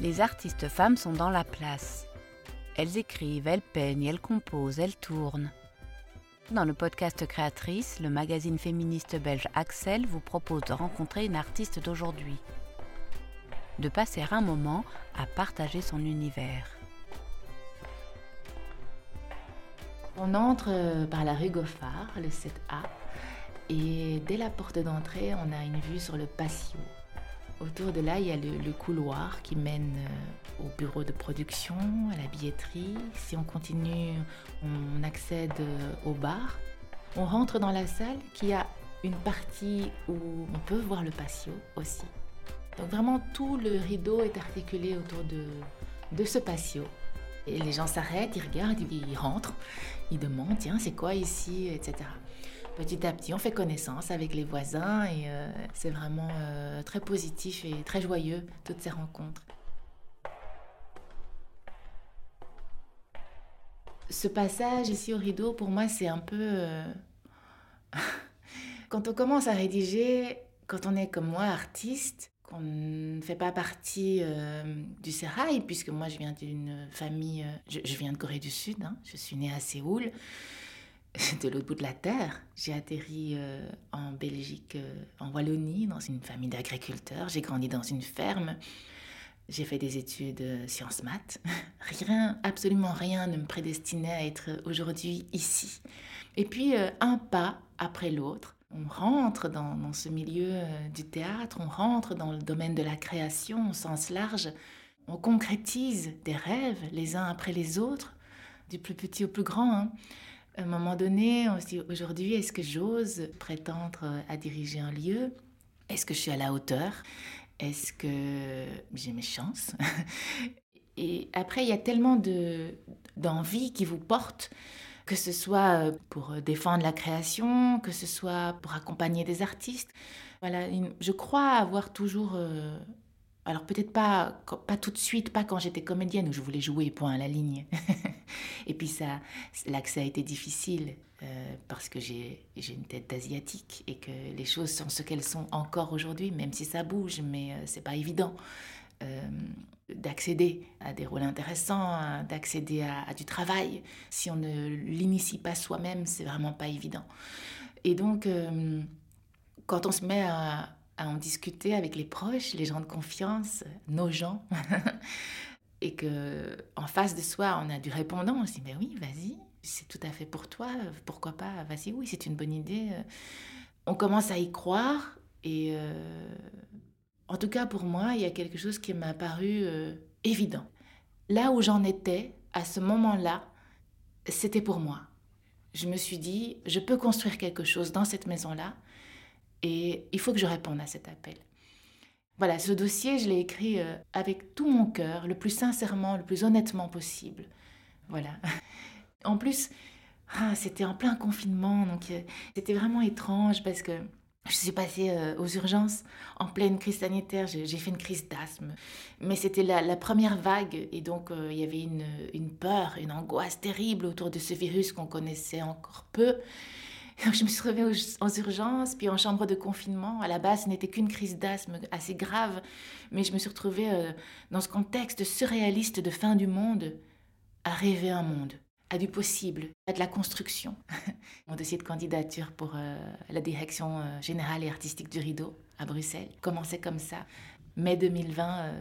Les artistes femmes sont dans la place. Elles écrivent, elles peignent, elles composent, elles tournent. Dans le podcast Créatrice, le magazine féministe belge Axel vous propose de rencontrer une artiste d'aujourd'hui, de passer un moment à partager son univers. On entre euh, par la rue Goffard, le 7A, et dès la porte d'entrée, on a une vue sur le patio. Autour de là, il y a le, couloir qui mène euh, au bureau de production, à la billetterie. Si on continue, on accède euh, au bar. On rentre dans la salle qui a une partie où on peut voir le patio aussi. Donc vraiment, tout le rideau est articulé autour de, de ce patio. Et les gens s'arrêtent, ils regardent, ils rentrent, ils demandent, tiens, c'est quoi ici, etc petit à petit, on fait connaissance avec les voisins et euh, c'est vraiment euh, très positif et très joyeux, toutes ces rencontres. Ce passage ici au rideau, pour moi, c'est un peu... Euh, quand on commence à rédiger, quand on est comme moi, artiste, qu'on ne fait pas partie du Serail, puisque moi je viens d'une famille, je, viens de Corée du Sud, hein, je suis née à Séoul, de l'autre bout de la terre. J'ai atterri euh, en Belgique, euh, en Wallonie, dans une famille d'agriculteurs. J'ai grandi dans une ferme. J'ai fait des études euh, sciences maths. Rien, absolument rien ne me prédestinait à être aujourd'hui ici. Et puis, un pas après l'autre, on rentre dans, ce milieu du théâtre, on rentre dans le domaine de la création au sens large. On concrétise des rêves les uns après les autres, du plus petit au plus grand. Hein. À un moment donné, on se dit aujourd'hui, est-ce que j'ose prétendre à diriger un lieu? Est-ce que je suis à la hauteur? Est-ce que j'ai mes chances? Et après, il y a tellement de, d'envie qui vous porte, que ce soit pour défendre la création, que ce soit pour accompagner des artistes. Voilà, je crois avoir toujours euh, alors peut-être pas, pas tout de suite, pas quand j'étais comédienne où je voulais jouer point à la ligne. et puis ça, l'accès a été difficile euh, parce que j'ai une tête d'asiatique et que les choses sont ce qu'elles sont encore aujourd'hui, même si ça bouge, mais euh, c'est pas évident. Euh, d'accéder à des rôles intéressants, d'accéder à, du travail. Si on ne l'initie pas soi-même, c'est vraiment pas évident. Et donc, quand on se met à, à en discuter avec les proches, les gens de confiance, nos gens. et que en face de soi, on a du répondant. On se dit, mais oui, vas-y, c'est tout à fait pour toi, pourquoi pas, vas-y, oui, c'est une bonne idée. On commence à y croire et euh, en tout cas pour moi, il y a quelque chose qui m'a paru euh, évident. Là où j'en étais, à ce moment-là, c'était pour moi. Je me suis dit, je peux construire quelque chose dans cette maison-là et il faut que je réponde à cet appel. Voilà, ce dossier, je l'ai écrit euh, avec tout mon cœur, le plus sincèrement, le plus honnêtement possible. Voilà. En plus, ah, c'était en plein confinement, donc euh, c'était vraiment étrange parce que je suis passée euh, aux urgences en pleine crise sanitaire. J'ai fait une crise d'asthme. Mais c'était la, première vague et donc il y avait une peur, une angoisse terrible autour de ce virus qu'on connaissait encore peu. je me suis retrouvée aux, urgences, puis en chambre de confinement. À la base, ce n'était qu'une crise d'asthme assez grave, mais je me suis retrouvée euh, dans ce contexte surréaliste de fin du monde, à rêver un monde, à du possible, à de la construction. Mon dossier de candidature pour euh, la direction euh, générale et artistique du Rideau à Bruxelles commençait comme ça, mai 2020,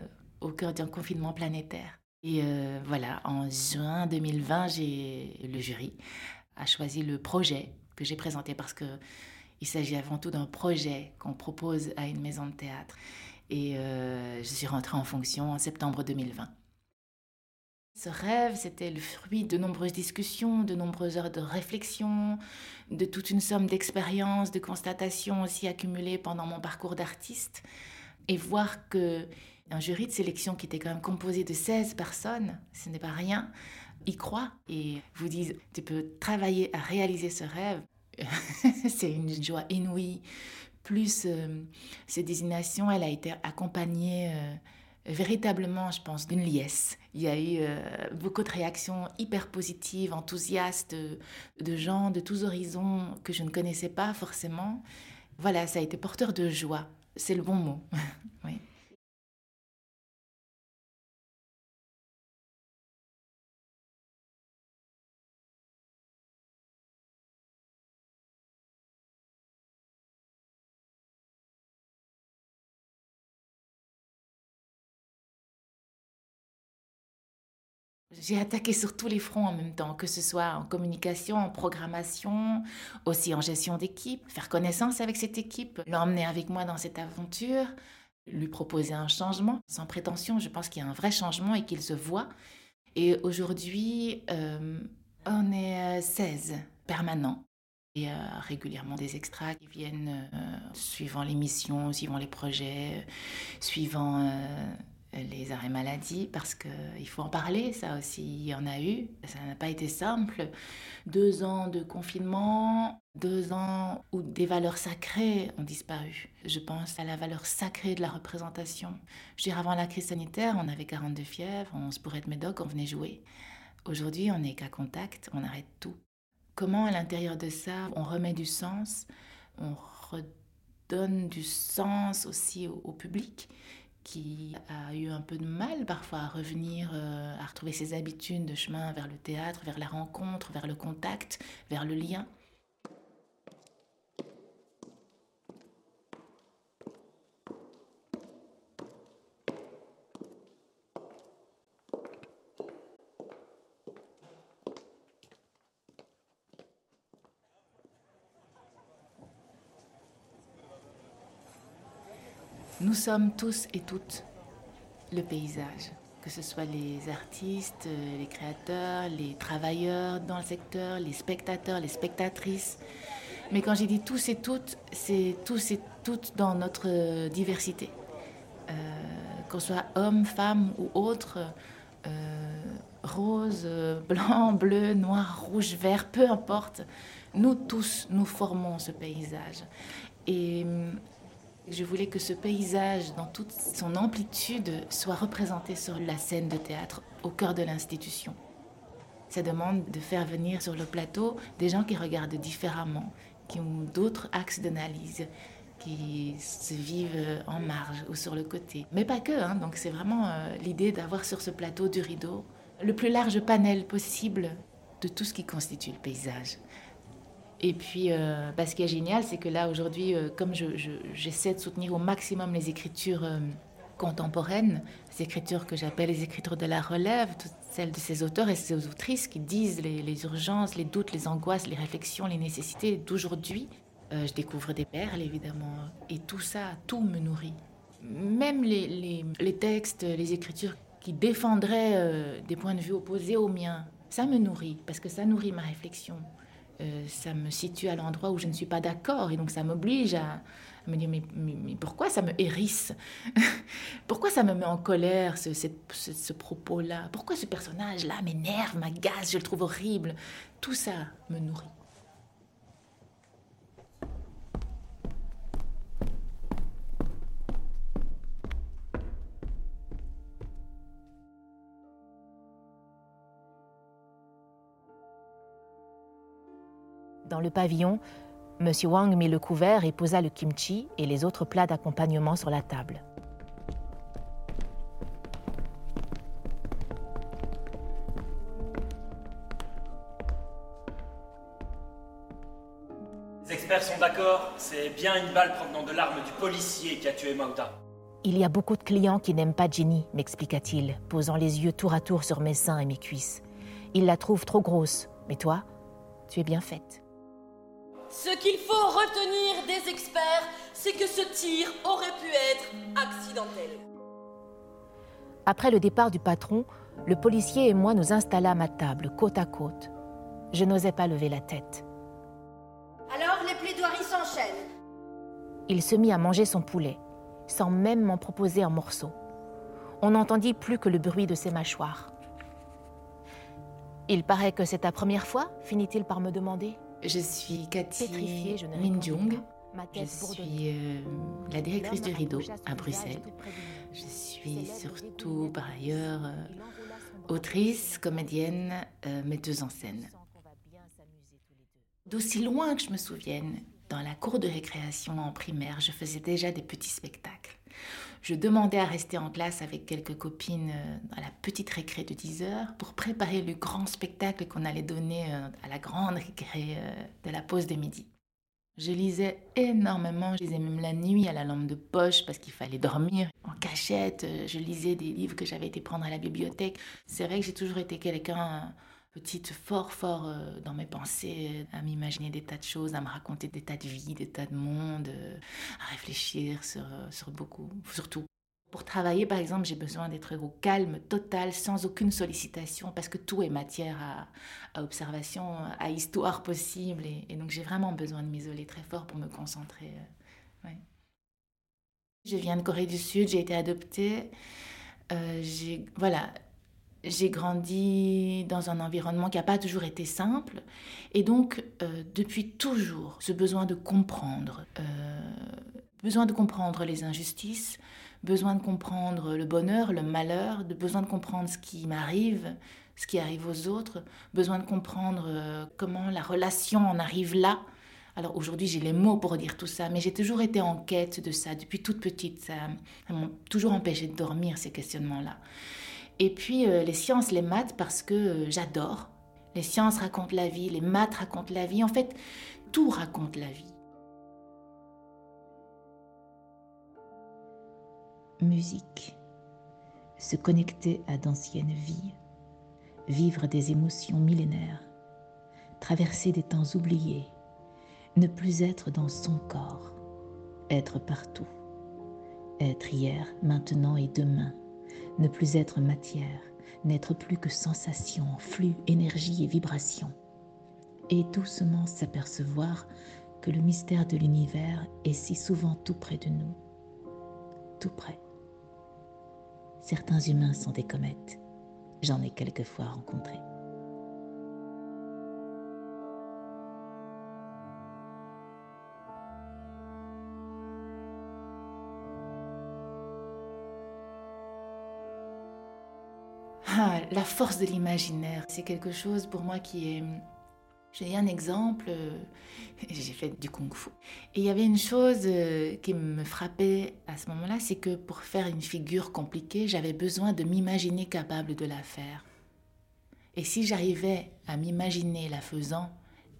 au cœur d'un confinement planétaire. Et voilà, en juin 2020, j'ai le jury a choisi le projet que j'ai présenté parce que il s'agit avant tout d'un projet qu'on propose à une maison de théâtre. Et euh, je suis rentrée en fonction en septembre 2020. Ce rêve, c'était le fruit de nombreuses discussions, de nombreuses heures de réflexion, de toute une somme d'expériences, de constatations aussi accumulées pendant mon parcours d'artiste. Et voir que un jury de sélection qui était quand même composé de 16 personnes, ce n'est pas rien, y croit et vous disent tu peux travailler à réaliser ce rêve. c'est une joie inouïe. Plus euh, cette désignation, elle a été accompagnée euh, véritablement, je pense, d'une liesse. Il y a eu euh, beaucoup de réactions hyper positives, enthousiastes, de gens de tous horizons que je ne connaissais pas forcément. Voilà, ça a été porteur de joie. C'est le bon mot. oui. J'ai attaqué sur tous les fronts en même temps, que ce soit en communication, en programmation, aussi en gestion d'équipe, faire connaissance avec cette équipe, l'emmener avec moi dans cette aventure, lui proposer un changement. Sans prétention, je pense qu'il y a un vrai changement et qu'il se voit. Et aujourd'hui, euh, on est 16 euh, permanents. Il y a régulièrement des extras qui viennent euh, suivant les missions, suivant les projets, suivant les arrêts maladie, parce qu'il faut en parler, ça aussi, il y en a eu. Ça n'a pas été simple. Deux ans de confinement, deux ans où des valeurs sacrées ont disparu. Je pense à la valeur sacrée de la représentation. Je veux dire, avant la crise sanitaire, on avait 42 fièvres, on se pourrait être médoc, on venait jouer. Aujourd'hui, on n'est qu'à contact, on arrête tout. Comment, à l'intérieur de ça, on remet du sens, on redonne du sens aussi au public? Qui a eu un peu de mal parfois à revenir, euh, à retrouver ses habitudes de chemin vers le théâtre, vers la rencontre, vers le contact, vers le lien. Nous sommes tous et toutes le paysage, que ce soit les artistes, les créateurs, les travailleurs dans le secteur, les spectateurs, les spectatrices. Mais quand j'ai dit tous et toutes, c'est tous et toutes dans notre diversité. Euh, qu'on soit homme, femme ou autre, euh, rose, blanc, bleu, noir, rouge, vert, peu importe, nous tous, nous formons ce paysage. Et je voulais que ce paysage, dans toute son amplitude, soit représenté sur la scène de théâtre, au cœur de l'institution. Ça demande de faire venir sur le plateau des gens qui regardent différemment, qui ont d'autres axes d'analyse, qui se vivent en marge ou sur le côté. Mais pas que, hein. donc c'est vraiment euh, l'idée d'avoir sur ce plateau du rideau le plus large panel possible de tout ce qui constitue le paysage. Et puis, euh, bah, ce qui est génial, c'est que là, aujourd'hui, euh, comme j'essaie de soutenir au maximum les écritures euh, contemporaines, les écritures que j'appelle les écritures de la relève, toutes celles de ces auteurs et ces autrices qui disent les, urgences, les doutes, les angoisses, les réflexions, les nécessités d'aujourd'hui, je découvre des perles, évidemment. Et tout ça, tout me nourrit. Même les textes, les écritures qui défendraient des points de vue opposés aux miens, ça me nourrit, parce que ça nourrit ma réflexion. Euh, ça me situe à l'endroit où je ne suis pas d'accord et donc ça m'oblige à, me dire mais, pourquoi ça me hérisse? Pourquoi ça me met en colère ce, ce propos-là? Pourquoi ce personnage-là m'énerve, m'agace, je le trouve horrible? Tout ça me nourrit. Dans le pavillon, M. Wang mit le couvert et posa le kimchi et les autres plats d'accompagnement sur la table. Les experts sont d'accord, c'est bien une balle provenant de l'arme du policier qui a tué Mauda. Il y a beaucoup de clients qui n'aiment pas Jenny, m'expliqua-t-il, posant les yeux tour à tour sur mes seins et mes cuisses. Ils la trouvent trop grosse, mais toi, tu es bien faite. Ce qu'il faut retenir des experts, c'est que ce tir aurait pu être accidentel. Après le départ du patron, le policier et moi nous installâmes à table, côte à côte. Je n'osais pas lever la tête. Alors les plaidoiries s'enchaînent. Il se mit à manger son poulet, sans même m'en proposer un morceau. On n'entendit plus que le bruit de ses mâchoires. Il paraît que c'est ta première fois, finit-il par me demander. Je suis Cathy Minjung. Je suis euh, la directrice du rideau à Bruxelles. Je suis surtout par ailleurs euh, autrice, comédienne, euh, metteuse en scène. D'aussi loin que je me souvienne, dans la cour de récréation en primaire, je faisais déjà des petits spectacles. Je demandais à rester en classe avec quelques copines à la petite récré de 10 heures pour préparer le grand spectacle qu'on allait donner à la grande récré de la pause de midi. Je lisais énormément, je lisais même la nuit à la lampe de poche parce qu'il fallait dormir. En cachette, euh, je lisais des livres que j'avais été prendre à la bibliothèque. C'est vrai que j'ai toujours été quelqu'un petite fort fort euh, dans mes pensées, à m'imaginer des tas de choses, à me raconter des tas de vies, des tas de mondes, euh, à réfléchir sur, sur beaucoup, surtout pour travailler, par exemple, j'ai besoin d'être au calme total, sans aucune sollicitation, parce que tout est matière à, observation, à histoire possible. Et, donc, j'ai vraiment besoin de m'isoler très fort pour me concentrer. Euh, je viens de Corée du Sud, j'ai été adoptée. Euh, j'ai, voilà, j'ai grandi dans un environnement qui n'a pas toujours été simple. Et donc, euh, depuis toujours, ce besoin de comprendre, besoin de comprendre les injustices, besoin de comprendre le bonheur, le malheur, besoin de comprendre ce qui m'arrive, ce qui arrive aux autres, besoin de comprendre euh, comment la relation en arrive là. Alors aujourd'hui, j'ai les mots pour dire tout ça, mais j'ai toujours été en quête de ça depuis toute petite. Ça, m'a toujours empêché de dormir, ces questionnements-là. Et puis euh, les sciences, les maths, parce que euh, j'adore. Les sciences racontent la vie, les maths racontent la vie. En fait, tout raconte la vie. musique, se connecter à d'anciennes vies, vivre des émotions millénaires, traverser des temps oubliés, ne plus être dans son corps, être partout, être hier, maintenant et demain, ne plus être matière, n'être plus que sensation, flux, énergie et vibration, et doucement s'apercevoir que le mystère de l'univers est si souvent tout près de nous, tout près. Certains humains sont des comètes. J'en ai quelquefois rencontré. La force de l'imaginaire, c'est quelque chose pour moi qui est j'ai un exemple, j'ai fait du kung-fu. Et il y avait une chose euh, qui me frappait à ce moment-là, c'est que pour faire une figure compliquée, j'avais besoin de m'imaginer capable de la faire. Et si j'arrivais à m'imaginer la faisant,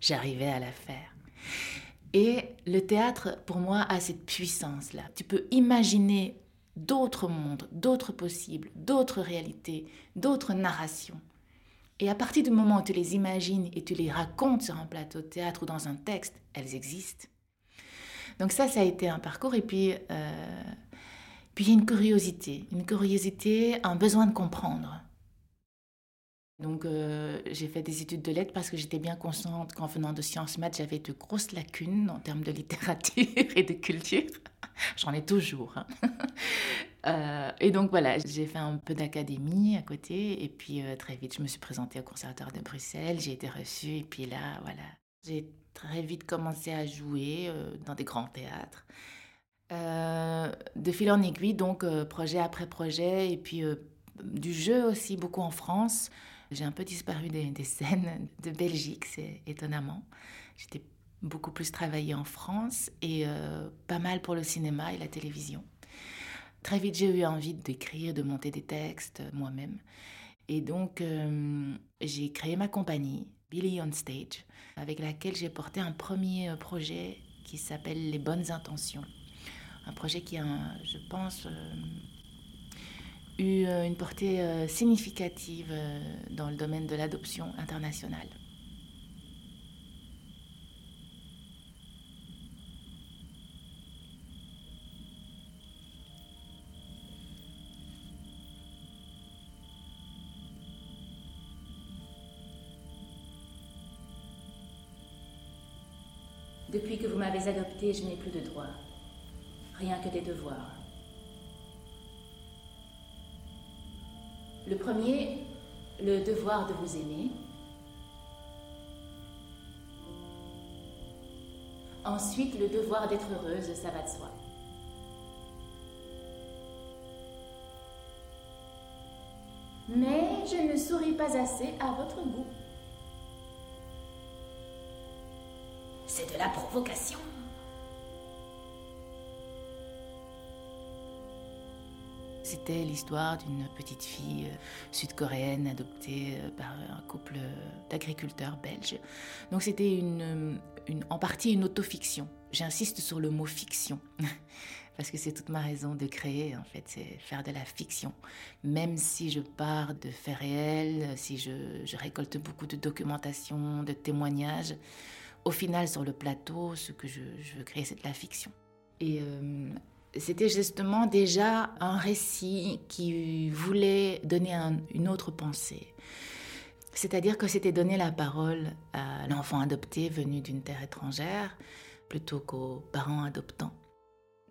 j'arrivais à la faire. Et le théâtre, pour moi, a cette puissance-là. Tu peux imaginer d'autres mondes, d'autres possibles, d'autres réalités, d'autres narrations. Et à partir du moment où tu les imagines et tu les racontes sur un plateau de théâtre ou dans un texte, elles existent. Donc ça, ça a été un parcours. Et puis, euh, puis il y a une curiosité, une curiosité, un besoin de comprendre. Donc euh, j'ai fait des études de lettres parce que j'étais bien consciente qu'en venant de sciences maths, j'avais de grosses lacunes en termes de littérature et de culture. J'en ai toujours. Hein. Euh, et donc voilà, j'ai fait un peu d'académie à côté et puis euh, très vite je me suis présentée au Conservatoire de Bruxelles, j'ai été reçue et puis là voilà, j'ai très vite commencé à jouer euh, dans des grands théâtres. de fil en aiguille, donc projet après projet et puis du jeu aussi beaucoup en France. J'ai un peu disparu des, des scènes de Belgique, c'est étonnamment. J'étais beaucoup plus travaillée en France et pas mal pour le cinéma et la télévision. Très vite, j'ai eu envie d'écrire, de monter des textes euh, moi-même. Et donc, euh, j'ai créé ma compagnie, Billy on Stage, avec laquelle j'ai porté un premier euh, projet qui s'appelle Les Bonnes Intentions. Un projet qui a, je pense, eu une portée significative dans le domaine de l'adoption internationale. M'avez adopté, je n'ai plus de droits. Rien que des devoirs. Le premier, le devoir de vous aimer. Ensuite, le devoir d'être heureuse, ça va de soi. Mais je ne souris pas assez à votre goût. La provocation. c'était l'histoire d'une petite fille euh, sud-coréenne adoptée euh, par un couple d'agriculteurs belges. Donc c'était une, une, en partie une autofiction. J'insiste sur le mot fiction. parce que c'est toute ma raison de créer, en fait, c'est faire de la fiction. Même si je pars de faits réels, si je, je récolte beaucoup de documentation, de témoignages, au final, sur le plateau, ce que je, veux créer, c'est de la fiction. Et euh, c'était justement déjà un récit qui voulait donner une autre pensée. C'est-à-dire que c'était donner la parole à l'enfant adopté venu d'une terre étrangère plutôt qu'aux parents adoptants.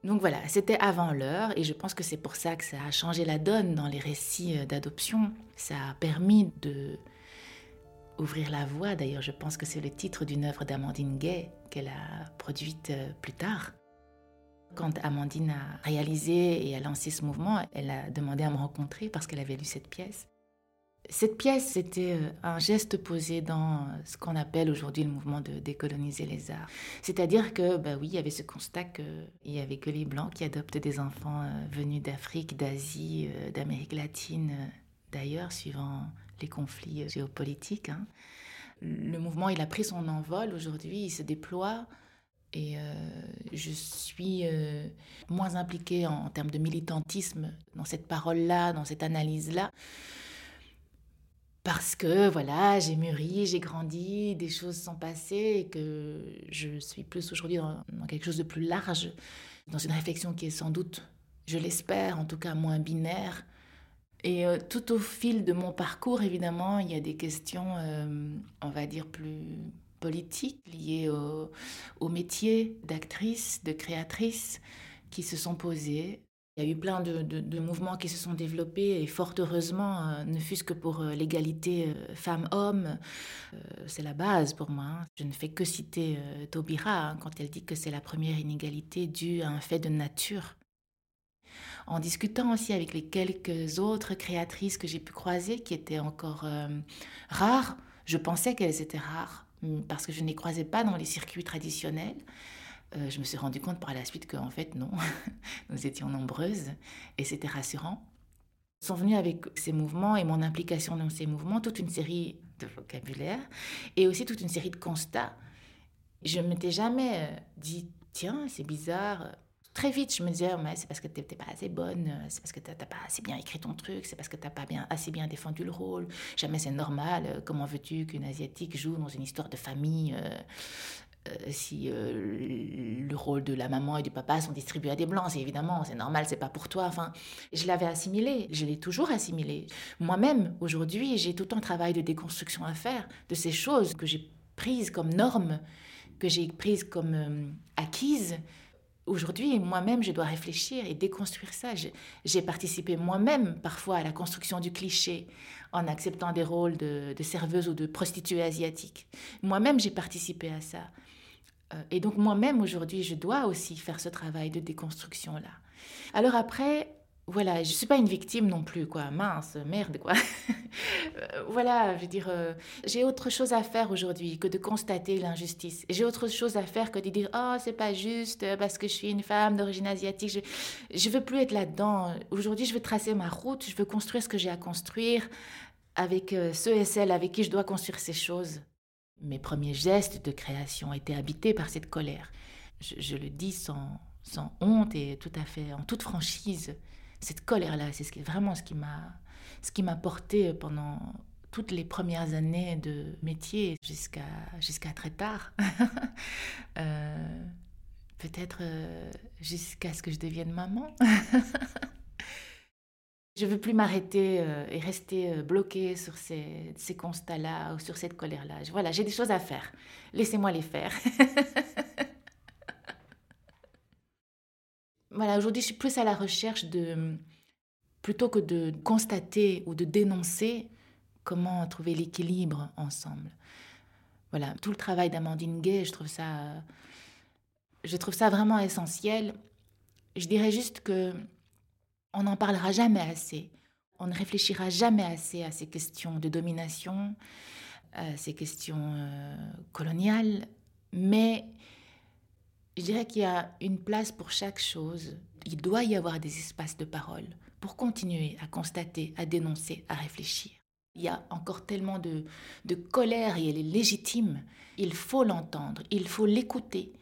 Donc voilà, c'était avant l'heure et je pense que c'est pour ça que ça a changé la donne dans les récits euh, d'adoption. Ça a permis de ouvrir la voie. D'ailleurs, je pense que c'est le titre d'une œuvre d'Amandine Gay qu'elle a produite euh, plus tard. Quand Amandine a réalisé et a lancé ce mouvement, elle a demandé à me rencontrer parce qu'elle avait lu cette pièce. Cette pièce, c'était euh, un geste posé dans ce qu'on appelle aujourd'hui le mouvement de décoloniser les arts. C'est-à-dire que, bah oui, il y avait ce constat qu'il n'y avait que les Blancs qui adoptent des enfants euh, venus d'Afrique, d'Asie, d'Amérique latine, d'ailleurs, suivant les conflits géopolitiques. Hein. Le mouvement, il a pris son envol aujourd'hui, il se déploie. Et je suis moins impliquée en termes de militantisme dans cette parole-là, dans cette analyse-là parce que voilà, j'ai mûri, j'ai grandi, des choses sont passées et que je suis plus aujourd'hui dans, quelque chose de plus large, dans une réflexion qui est sans doute, je l'espère, en tout cas moins binaire. Et euh, tout au fil de mon parcours, évidemment, il y a des questions, euh, on va dire, plus politiques liées au, métier d'actrice, de créatrice, qui se sont posées. Il y a eu plein de, mouvements qui se sont développés et fort heureusement, euh, ne fût-ce que pour l'égalité femmes-hommes, c'est la base pour moi. Hein. Je ne fais que citer Taubira hein, quand elle dit que c'est la première inégalité due à un fait de nature. En discutant aussi avec les quelques autres créatrices que j'ai pu croiser, qui étaient encore rares, je pensais qu'elles étaient rares parce que je ne les croisais pas dans les circuits traditionnels. Euh, je me suis rendu compte par la suite qu'en fait, non, nous étions nombreuses et c'était rassurant. Sont venus avec ces mouvements et mon implication dans ces mouvements toute une série de vocabulaire et aussi toute une série de constats. Je ne m'étais jamais euh, dit, tiens, c'est bizarre. Très vite, je me disais, mais c'est parce que n'étais pas assez bonne, c'est parce que tu n'as pas assez bien écrit ton truc, c'est parce que tu n'as pas bien, assez bien défendu le rôle. Jamais c'est normal. Comment veux-tu qu'une Asiatique joue dans une histoire de famille euh, euh, si euh, le rôle de la maman et du papa sont distribués à des blancs, c'est évidemment, c'est normal, c'est pas pour toi. Enfin, je l'avais assimilé, je l'ai toujours assimilé. Moi-même, aujourd'hui, j'ai tout un travail de déconstruction à faire de ces choses que j'ai prises comme normes, que j'ai prises comme euh, acquises. Aujourd'hui, moi-même, je dois réfléchir et déconstruire ça. J'ai participé moi-même parfois à la construction du cliché en acceptant des rôles de, serveuse ou de prostituée asiatique. Moi-même, j'ai participé à ça. Euh, et donc moi-même aujourd'hui, je dois aussi faire ce travail de déconstruction-là. Alors après, voilà, je ne suis pas une victime non plus, quoi. Mince, merde, quoi. Euh, voilà, je veux dire, euh, j'ai autre chose à faire aujourd'hui que de constater l'injustice. J'ai autre chose à faire que de dire, oh, c'est pas juste parce que je suis une femme d'origine asiatique. Je ne veux plus être là-dedans. Aujourd'hui, je veux tracer ma route, je veux construire ce que j'ai à construire avec ceux et celles avec qui je dois construire ces choses. Mes premiers gestes de création étaient habités par cette colère. Je, le dis sans, honte et tout à fait en toute franchise. Cette colère-là, c'est ce vraiment ce qui m'a ce qui m'a porté pendant toutes les premières années de métier jusqu'à jusqu'à très tard. Euh, peut-être euh, jusqu'à ce que je devienne maman. Je veux plus m'arrêter euh, et rester bloquée sur ces, ces constats-là ou sur cette colère-là. Voilà, j'ai des choses à faire. Laissez-moi les faire. voilà, aujourd'hui, je suis plus à la recherche de, plutôt que de constater ou de dénoncer, comment trouver l'équilibre ensemble. Voilà, tout le travail d'Amandine Gay, je trouve ça, je trouve ça vraiment essentiel. Je dirais juste que on n'en parlera jamais assez. On ne réfléchira jamais assez à ces questions de domination, à ces questions euh, coloniales, mais je dirais qu'il y a une place pour chaque chose. Il doit y avoir des espaces de parole pour continuer à constater, à dénoncer, à réfléchir. Il y a encore tellement de, colère et elle est légitime. Il faut l'entendre, il faut l'écouter,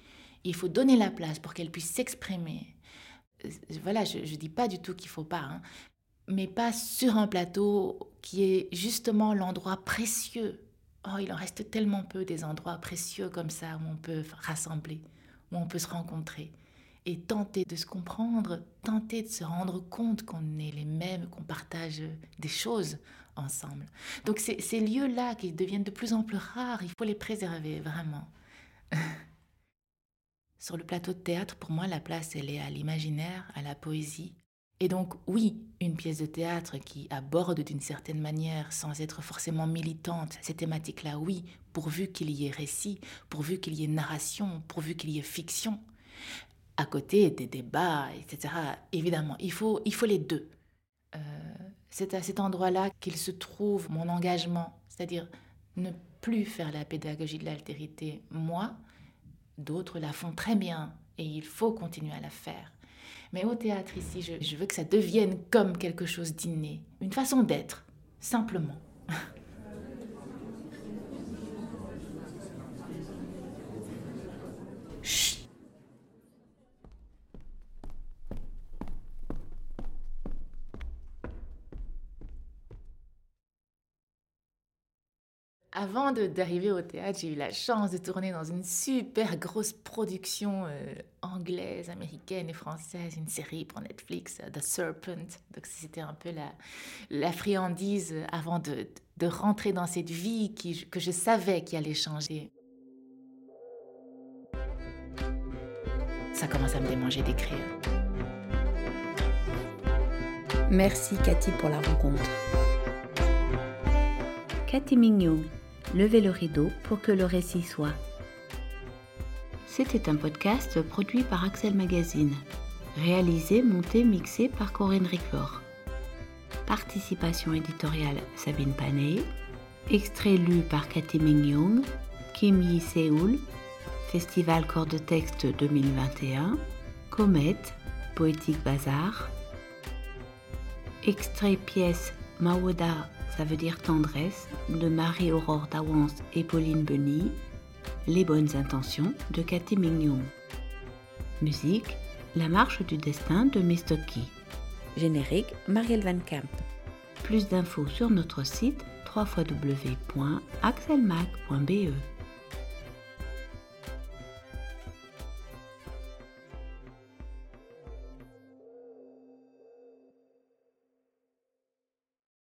il faut donner la place pour qu'elle puisse s'exprimer. Euh, voilà, je ne dis pas du tout qu'il ne faut pas, hein, mais pas sur un plateau qui est justement l'endroit précieux. Oh, il en reste tellement peu des endroits précieux comme ça où on peut rassembler, on peut se rencontrer et tenter de se comprendre, tenter de se rendre compte qu'on est les mêmes, qu'on partage des choses ensemble. Donc ces lieux-là qui deviennent de plus en plus rares, il faut les préserver vraiment. Sur le plateau de théâtre, pour moi, la place, elle est à l'imaginaire, à la poésie. Et donc, oui, une pièce de théâtre qui aborde d'une certaine manière, sans être forcément militante, ces thématiques-là, oui, pourvu qu'il y ait récit, pourvu qu'il y ait narration, pourvu qu'il y ait fiction à côté des débats, etc. Évidemment, il faut, il faut les deux. Euh, c'est à cet endroit-là qu'il se trouve mon engagement, c'est-à-dire ne plus faire la pédagogie de l'altérité, moi, d'autres la font très bien et il faut continuer à la faire. Mais au théâtre ici, je, veux que ça devienne comme quelque chose d'inné, une façon d'être, simplement. Avant d'arriver au théâtre, j'ai eu la chance de tourner dans une super grosse production euh, anglaise, américaine et française, une série pour Netflix, euh, The Serpent. Donc c'était un peu la, friandise avant de, de, rentrer dans cette vie qui, que je savais qui allait changer. Ça commence à me démanger d'écrire. Merci Cathy pour la rencontre. Cathy Mignon Levez le rideau pour que le récit soit. C'était un podcast produit par Axel Magazine, réalisé, monté, mixé par Corinne Ricor. Participation éditoriale Sabine Panay, extrait lu par Cathy Ming Kim Yi Seoul, Festival Corps de Texte 2021, Comet, Poétique Bazar, extrait pièce Mawoda ça veut dire tendresse, de Marie-Aurore Dawans et Pauline Benny, Les bonnes intentions de Cathy Mignon. Musique, La marche du destin de Mistoki. Générique, Marielle Van Camp. Plus d'infos sur notre site www.axelmac.be.